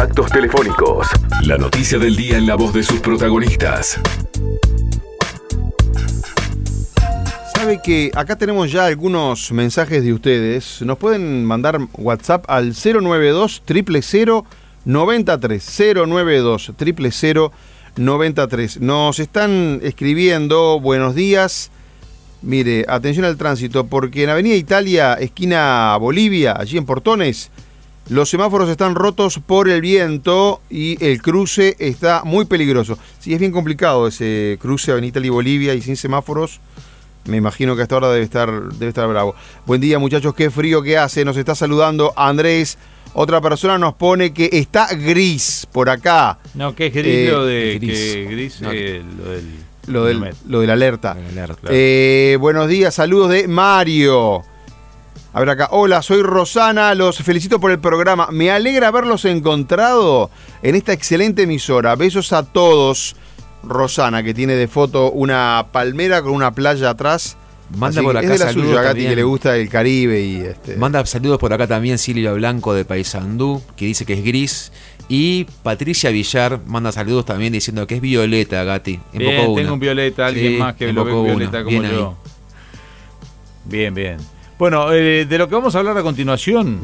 contactos telefónicos. La noticia del día en la voz de sus protagonistas. Sabe que acá tenemos ya algunos mensajes de ustedes. Nos pueden mandar WhatsApp al 092 000 93 092 000 93. Nos están escribiendo, buenos días. Mire, atención al tránsito, porque en Avenida Italia, esquina Bolivia, allí en Portones, los semáforos están rotos por el viento y el cruce está muy peligroso. Sí, es bien complicado ese cruce Avenida Italia y Bolivia y sin semáforos. Me imagino que hasta ahora debe estar, debe estar bravo. Buen día, muchachos, qué frío que hace. Nos está saludando Andrés. Otra persona nos pone que está gris por acá. No, que es gris Eh, lo de gris. que gris, No. eh, lo del Lo del, lo alerta. claro. Eh, buenos días, saludos de Mario. A ver acá, hola, soy Rosana, los felicito por el programa. Me alegra haberlos encontrado en esta excelente emisora. Besos a todos. Rosana, que tiene de foto una palmera con una playa atrás. Manda Así por acá es de la saludos suya, Gati, que le gusta el Caribe y este. Manda saludos por acá también Silvia Blanco de Paysandú, que dice que es gris. Y Patricia Villar manda saludos también diciendo que es violeta, Gati. En Bien, poco tengo una. un violeta, alguien Sí, más que en lo ve poco violeta como Bien yo. ahí. Bien, bien. Bueno, eh, de lo que vamos a hablar a continuación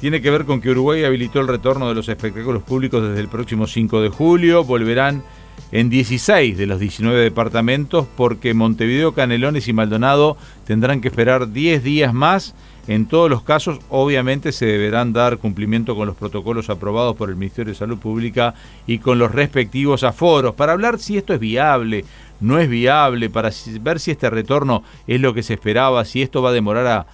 tiene que ver con que Uruguay habilitó el retorno de los espectáculos públicos desde el próximo 5 de julio. Volverán en 16 de los 19 departamentos porque Montevideo, Canelones y Maldonado tendrán que esperar 10 días más. En todos los casos, obviamente, se deberán dar cumplimiento con los protocolos aprobados por el Ministerio de Salud Pública y con los respectivos aforos. Para hablar si esto es viable, no es viable, para ver si este retorno es lo que se esperaba, si esto va a demorar a-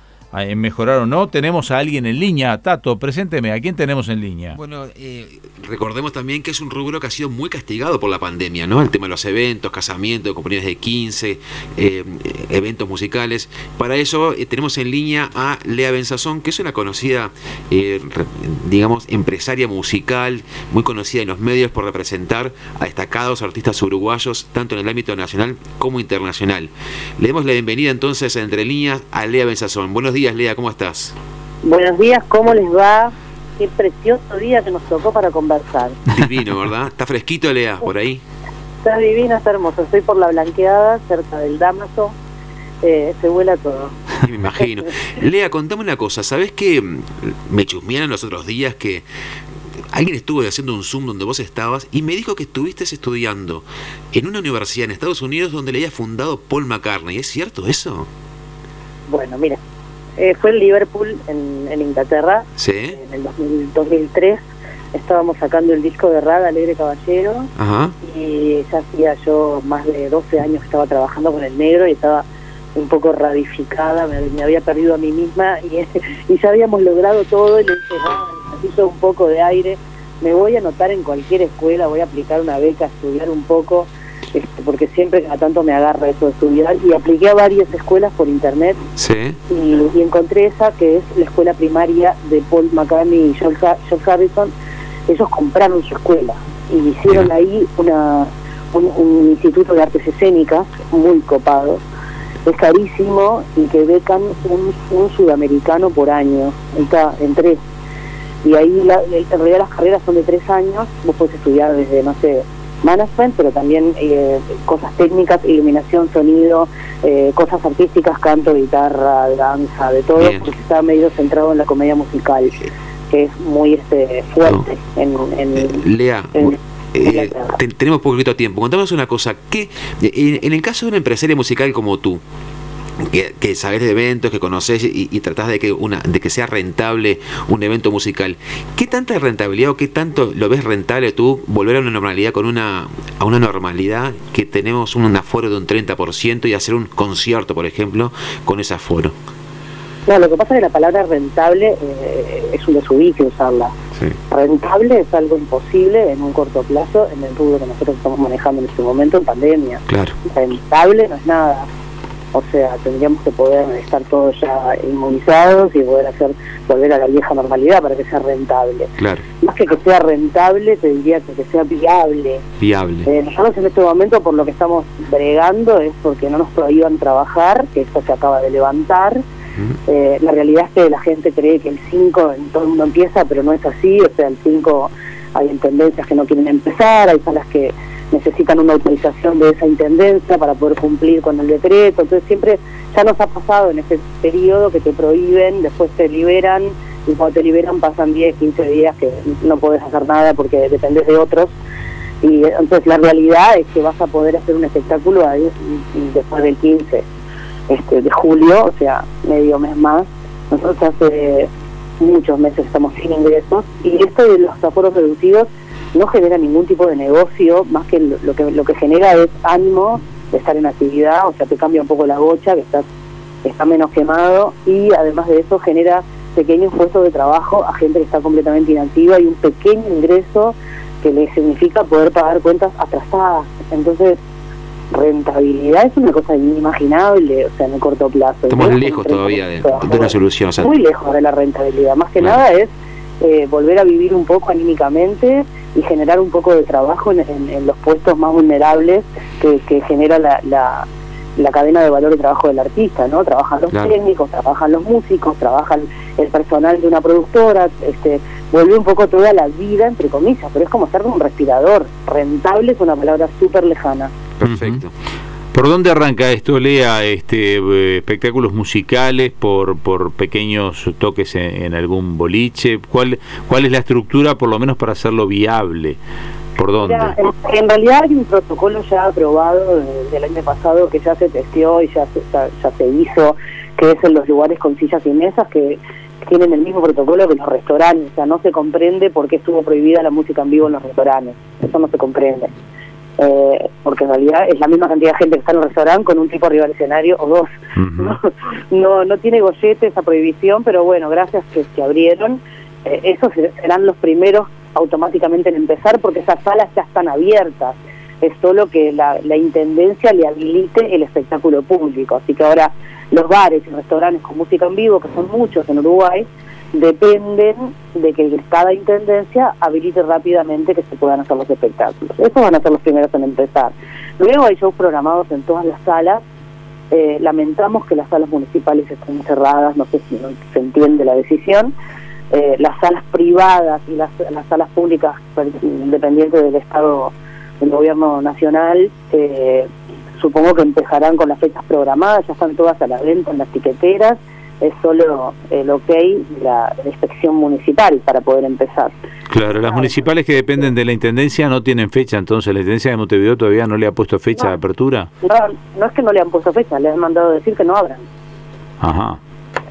en mejorar o no, tenemos a alguien en línea. Tato, presénteme, ¿a quién tenemos en línea? Bueno, eh, recordemos también que es un rubro que ha sido muy castigado por la pandemia, ¿no? El tema de los eventos, casamientos, compañías de 15, eh, eventos musicales. Para eso eh, tenemos en línea a Lea Benzazón, que es una conocida, digamos, empresaria musical, muy conocida en los medios por representar a destacados artistas uruguayos, tanto en el ámbito nacional como internacional. Le damos la bienvenida entonces Entre Líneas a Lea Benzazón. Buenos días, Lea, ¿cómo estás? Buenos días, ¿cómo les va? Qué precioso día que nos tocó para conversar. Divino, ¿verdad? ¿Está fresquito, Lea, por ahí? Está divino, está hermoso. Estoy por la blanqueada, cerca del Damaso. Eh, se vuela todo. Me imagino. Lea, contame una cosa. ¿Sabés que mm, me chusmearon los otros días que alguien estuvo haciendo un Zoom donde vos estabas y me dijo que estuviste estudiando en una universidad en Estados Unidos donde le había fundado Paul McCartney? ¿Es cierto eso? Bueno, mira, eh, fue en Liverpool, en, en Inglaterra, Sí. en el 2000 2003. Estábamos sacando el disco de Raga, Alegre Caballero, Ajá. y ya hacía yo más de 12 años que estaba trabajando con el negro y estaba un poco radificada, me, me había perdido a mí misma y, y ya habíamos logrado todo y le dije, "Ah, necesito un poco de aire, me voy a anotar en cualquier escuela, voy a aplicar una beca, estudiar un poco, este, porque siempre cada tanto me agarra eso de estudiar y apliqué a varias escuelas por internet Sí. y, y encontré esa que es la escuela primaria de Paul McCartney y George, George Harrison. Ellos compraron su escuela y hicieron ahí una, un, un instituto de artes escénicas muy copado. Es carísimo y que becan un, un sudamericano por año. Está en tres. Y ahí la, en realidad las carreras son de tres años. Vos podés estudiar desde, no sé, management, pero también eh, cosas técnicas, iluminación, sonido, eh, cosas artísticas, canto, guitarra, danza, de todo, Bien. porque está medio centrado en la comedia musical, que es muy este fuerte en, en- Eh, Lea, en- eh, te- tenemos poquito tiempo. Contanos una cosa. ¿qué, en, en el caso de una empresaria musical como tú, que, que sabes de eventos, que conoces y, y tratás de que una de que sea rentable un evento musical, ¿qué tanta rentabilidad o qué tanto lo ves rentable tú volver a una normalidad con una a una normalidad que tenemos un aforo de un 30% y hacer un concierto, por ejemplo, con ese aforo? No, lo que pasa es que la palabra rentable eh, es un desubique usarla. Sí. Rentable es algo imposible en un corto plazo en el rubro que nosotros estamos manejando en este momento en pandemia. Claro. Rentable no es nada. O sea, tendríamos que poder estar todos ya inmunizados y poder hacer volver a la vieja normalidad para que sea rentable. Claro, Más que que sea rentable, te diría que, que sea viable. viable. Eh, nosotros en este momento por lo que estamos bregando es porque no nos prohíban trabajar, que esto se acaba de levantar. Eh, la realidad es que la gente cree que el 5 en todo el mundo empieza, pero no es así, o sea, el 5 hay intendencias que no quieren empezar, hay salas que necesitan una autorización de esa intendencia para poder cumplir con el decreto, entonces siempre ya nos ha pasado en ese periodo que te prohíben, después te liberan y cuando te liberan pasan 10, 15 días que no puedes hacer nada porque dependes de otros y entonces la realidad es que vas a poder hacer un espectáculo ahí después del 15 este, de julio, o sea, medio mes más. Nosotros hace muchos meses estamos sin ingresos y esto de los aforos reducidos no genera ningún tipo de negocio, más que lo, que lo que genera es ánimo de estar en actividad, o sea, te cambia un poco la bocha, que estás está menos quemado y además de eso genera pequeños puestos de trabajo a gente que está completamente inactiva y un pequeño ingreso que le significa poder pagar cuentas atrasadas. Entonces, rentabilidad es una cosa inimaginable, o sea, en el corto plazo. Estamos lejos todavía de, una solución. Muy lejos de la rentabilidad. Más que nada es eh, volver a vivir un poco anímicamente y generar un poco de trabajo en, los puestos más vulnerables que, genera la, la, cadena de valor de trabajo del artista, ¿no? Trabajan los técnicos, trabajan los músicos, trabajan el personal de una productora, este, vuelve un poco toda la vida, entre comillas, pero es como ser un respirador. Rentable es una palabra súper lejana. Perfecto. ¿Por dónde arranca esto, Lea? Este, eh, ¿Espectáculos musicales por, por pequeños toques en, algún boliche? ¿Cuál, ¿Cuál es la estructura, por lo menos, para hacerlo viable? ¿Por dónde? en, realidad hay un protocolo ya aprobado del año pasado que ya se testeó y ya se, ya se hizo, que es en los lugares con sillas y mesas, que tienen el mismo protocolo que los restaurantes, o sea, no se comprende por qué estuvo prohibida la música en vivo en los restaurantes, eso no se comprende. Eh, porque en realidad es la misma cantidad de gente que está en el restaurante con un tipo escenario o dos. no, no, tiene gollete esa prohibición, pero bueno, gracias que se abrieron, eh, esos serán los primeros automáticamente en empezar porque esas salas ya están abiertas. Es solo que la, la intendencia le habilite el espectáculo público. Así que ahora los bares y restaurantes con música en vivo, que son muchos en Uruguay, dependen de que cada intendencia habilite rápidamente que se puedan hacer los espectáculos. Esos van a ser los primeros en empezar. Luego hay shows programados en todas las salas. Eh, lamentamos que las salas municipales estén cerradas, no sé si se entiende la decisión. Eh, las salas privadas y las, las salas públicas independientes del Estado, del gobierno nacional, eh, supongo que empezarán con las fechas programadas, ya están todas a la venta en las tiqueteras, es solo el ok de la, inspección municipal para poder empezar. Claro, las municipales que dependen de la Intendencia no tienen fecha, entonces la Intendencia de Montevideo todavía no le ha puesto fecha de apertura. No, no es que no le han puesto fecha, le han mandado decir que no abran. Ajá.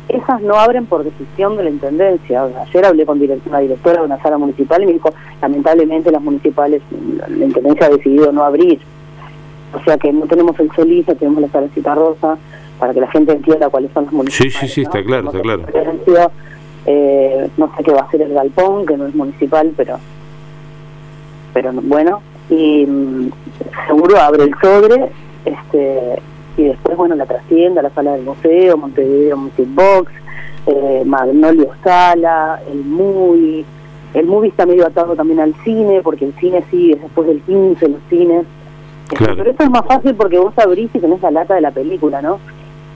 Esas no abren por decisión de la Intendencia. Ayer hablé con una directora de una sala municipal y me dijo, lamentablemente las municipales, la Intendencia ha decidido no abrir o sea que no tenemos el solista, tenemos la salecita rosa, para que la gente entienda cuáles son los municipales. Sí, sí, sí, está claro, está claro. Eh, no sé qué va a ser el galpón, que no es municipal, pero pero bueno, y mm, seguro abre el sobre, este y después, bueno, la trastienda, la sala del museo, Montevideo Music Box, eh, Magnolio Sala, el MUI, el MUVI está medio atado también al cine, porque el cine sigue después del 15, los cines pero eso es más fácil porque vos abrís y tenés la lata de la película, ¿no?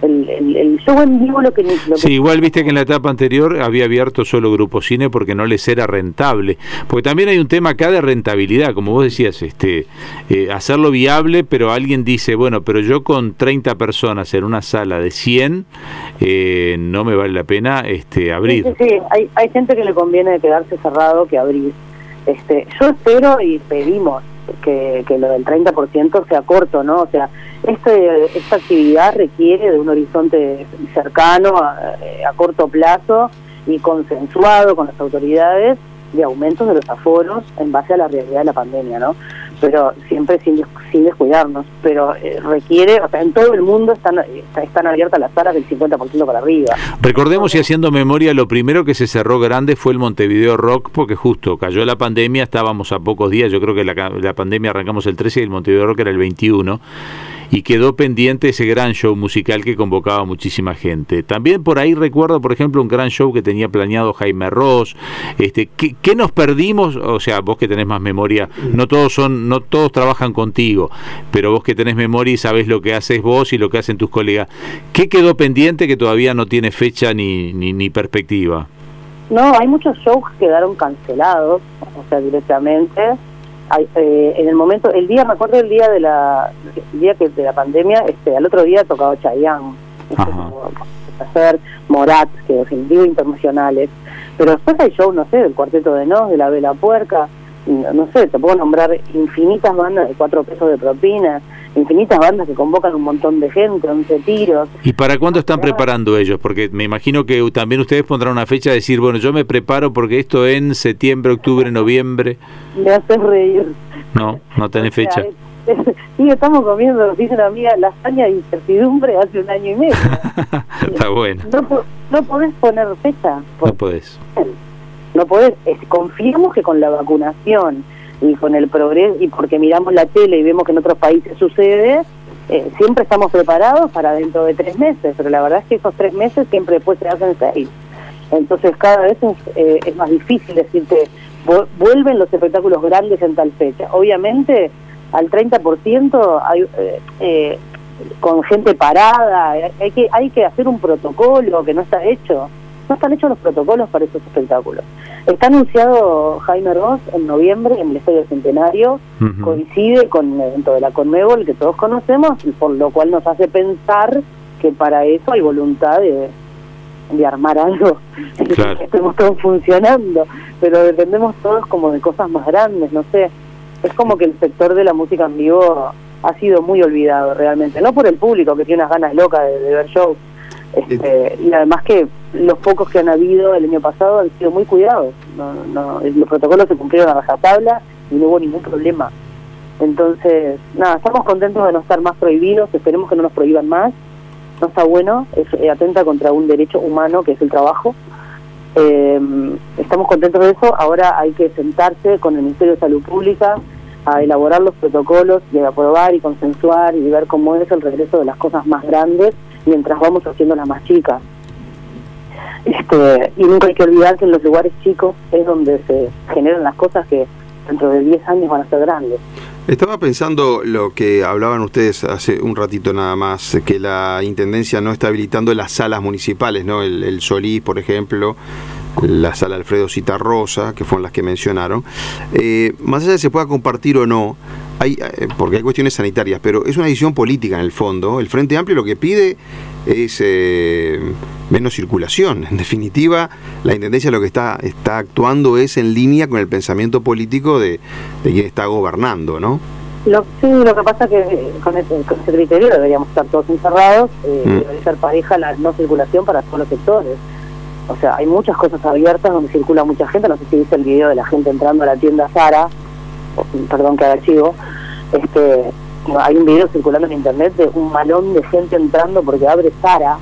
El, el, show en vivo lo que, Sí, igual viste que en la etapa anterior había abierto solo Grupo Cine porque no les era rentable. Porque también hay un tema acá de rentabilidad, como vos decías, este eh, hacerlo viable, pero alguien dice, bueno, pero yo con 30 personas en una sala de 100 eh, no me vale la pena este abrir. Sí, sí, Hay, hay gente que le conviene quedarse cerrado que abrir. Este, yo espero y pedimos que, lo del 30% sea corto, ¿no? O sea, este, esta actividad requiere de un horizonte cercano, a, a corto plazo y consensuado con las autoridades de aumentos de los aforos en base a la realidad de la pandemia, ¿no? pero siempre sin, sin descuidarnos. Pero eh, requiere, o sea, en todo el mundo están, están abiertas las salas del 50% para arriba. Recordemos y haciendo memoria, lo primero que se cerró grande fue el Montevideo Rock, porque justo cayó la pandemia, estábamos a pocos días, yo creo que la, la pandemia arrancamos el 13 y el Montevideo Rock era el 21 y quedó pendiente ese gran show musical que convocaba muchísima gente. También por ahí recuerdo, por ejemplo, un gran show que tenía planeado Jaime Ross. Este, ¿qué, ¿Qué nos perdimos? O sea, vos que tenés más memoria, no todos son, no todos trabajan contigo, pero vos que tenés memoria y sabés lo que haces vos y lo que hacen tus colegas. ¿Qué quedó pendiente que todavía no tiene fecha ni, ni, ni perspectiva? No, hay muchos shows que quedaron cancelados, o sea, directamente. Eh, en el momento, el día, me acuerdo el día de la, el día que de la pandemia, este, al otro día tocaba Chayanne, hacer Morat, que definitivo internacionales. Pero después hay shows, no sé, del Cuarteto de Nos, de la Vela Puerca, no, no sé, te puedo nombrar infinitas bandas de cuatro pesos de propina, infinitas bandas que convocan un montón de gente, 11 tiros. ¿Y para cuándo están preparando ellos? Porque me imagino que también ustedes pondrán una fecha de decir, bueno, yo me preparo porque esto en septiembre, octubre, noviembre. Me haces reír. No, no tenés fecha. Sí, estamos comiendo, dice una amiga, lasaña de incertidumbre hace un año y medio. Está bueno. No, no podés poner fecha. No podés. no podés. Es- confiamos que con la vacunación y con el progreso, y porque miramos la tele y vemos que en otros países sucede, eh, siempre estamos preparados para dentro de tres meses, pero la verdad es que esos tres meses siempre después se hacen seis. Entonces cada vez es, eh, es más difícil decirte, vu- vuelven los espectáculos grandes en tal fecha. Obviamente al 30% hay, eh, eh, con gente parada, hay que, hay que hacer un protocolo que no está hecho. No están hechos los protocolos para esos espectáculos. Está anunciado Jaime Ross en noviembre en el Estadio Centenario, coincide con el evento de la Conmebol que todos conocemos, y por lo cual nos hace pensar que para eso hay voluntad de, de armar algo, Claro. que estemos todos funcionando, pero dependemos todos como de cosas más grandes, no sé. Es como que el sector de la música en vivo ha sido muy olvidado realmente, no por el público que tiene unas ganas locas de, de ver shows, este, y además que los pocos que han habido el año pasado han sido muy cuidados, no, no, los protocolos se cumplieron a rajatabla y no hubo ningún problema. Entonces, nada, estamos contentos de no estar más prohibidos, esperemos que no nos prohíban más, no está bueno, es eh, atenta contra un derecho humano que es el trabajo. Eh, estamos contentos de eso, ahora hay que sentarse con el Ministerio de Salud Pública a elaborar los protocolos y aprobar y consensuar y ver cómo es el regreso de las cosas más grandes mientras vamos haciendo las más chicas. Este, y nunca hay que olvidar que en los lugares chicos es donde se generan las cosas que dentro de 10 años van a ser grandes. Estaba pensando lo que hablaban ustedes hace un ratito nada más, que la Intendencia no está habilitando las salas municipales, ¿no? El, Solís, por ejemplo, la sala Alfredo Citarrosa, que fueron las que mencionaron. Eh, más allá de que se pueda compartir o no, hay, eh, porque hay cuestiones sanitarias, pero es una decisión política en el fondo. El Frente Amplio lo que pide es eh, menos circulación. En definitiva, la Intendencia lo que está, está actuando es en línea con el pensamiento político de, de quien está gobernando, ¿no? Lo, sí, lo que pasa que eh, con ese, con ese criterio deberíamos estar todos encerrados, eh, Mm. debe ser pareja la no circulación para todos los sectores. O sea, hay muchas cosas abiertas donde circula mucha gente, no sé si viste el video de la gente entrando a la tienda Sara, perdón que haga chivo, este, hay un video circulando en internet de un malón de gente entrando porque abre Sara,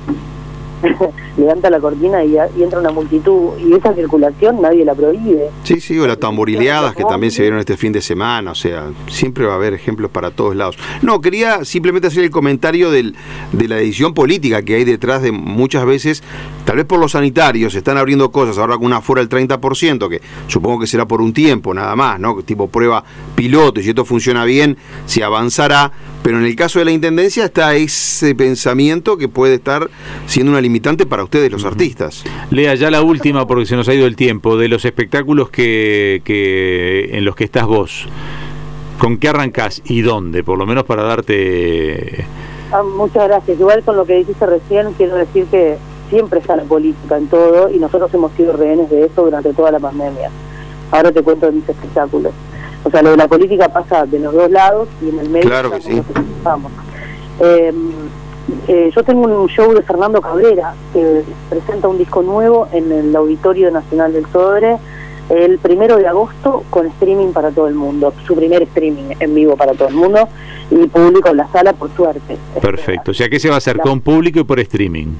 levanta la cortina y, entra una multitud, y esa circulación nadie la prohíbe. Sí, sí, o las tamborileadas que también se vieron este fin de semana, o sea, siempre va a haber ejemplos para todos lados. No, quería simplemente hacer el comentario del, de la decisión política que hay detrás de muchas veces, tal vez por los sanitarios, se están abriendo cosas, ahora con una fuera del 30%, que supongo que será por un tiempo nada más, ¿no? Tipo prueba piloto, y si esto funciona bien, se avanzará, pero en el caso de la Intendencia está ese pensamiento que puede estar siendo una limitante para ustedes los artistas. Lea, ya la última, porque se nos ha ido el tiempo, de los espectáculos que, que en los que estás vos. ¿Con qué arrancás y dónde? Por lo menos para darte... Ah, muchas gracias. Igual con lo que dijiste recién, quiero decir que siempre está la política en todo y nosotros hemos sido rehenes de eso durante toda la pandemia. Ahora te cuento de mis espectáculos. O sea, lo de la política pasa de los dos lados y en el medio Claro que sí. estamos. Eh, eh, yo tengo un show de Fernando Cabrera que presenta un disco nuevo en el Auditorio Nacional del Sodre el primero de agosto con streaming para todo el mundo, su primer streaming en vivo para todo el mundo y público en la sala por suerte. Perfecto. O sea, ¿qué se va a hacer? ¿Con público y por streaming?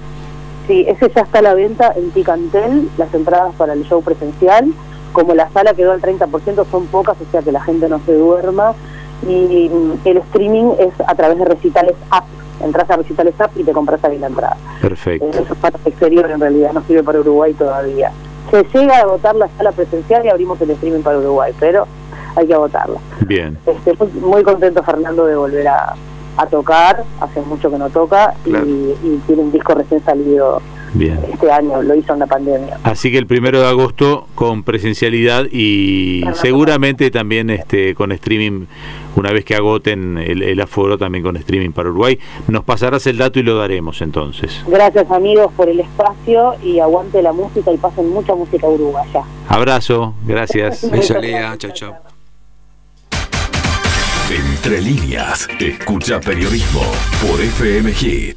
Sí, ese ya está a la venta en Ticantel, las entradas para el show presencial. Como la sala quedó al 30%, son pocas, o sea que la gente no se duerma. Y mm, el streaming es a través de recitales app. Entras a recitales app y te compras ahí la entrada. Perfecto. Eso es para el exterior en realidad, no sirve para Uruguay todavía. Se llega a agotar la sala presencial y abrimos el streaming para Uruguay, pero hay que agotarla. Bien. Este, muy, contento Fernando de volver a, a tocar, hace mucho que no toca y tiene un disco recién salido Bien. Este año lo hizo en la pandemia. Así que el primero de agosto con presencialidad y seguramente también este con streaming, una vez que agoten el, el aforo, también con streaming para Uruguay. Nos pasarás el dato y lo daremos entonces. Gracias amigos por el espacio y aguante la música y pasen mucha música uruguaya. Abrazo, gracias. Beso, Lea. Chau, chau. Entre líneas, escucha periodismo por FM Hit.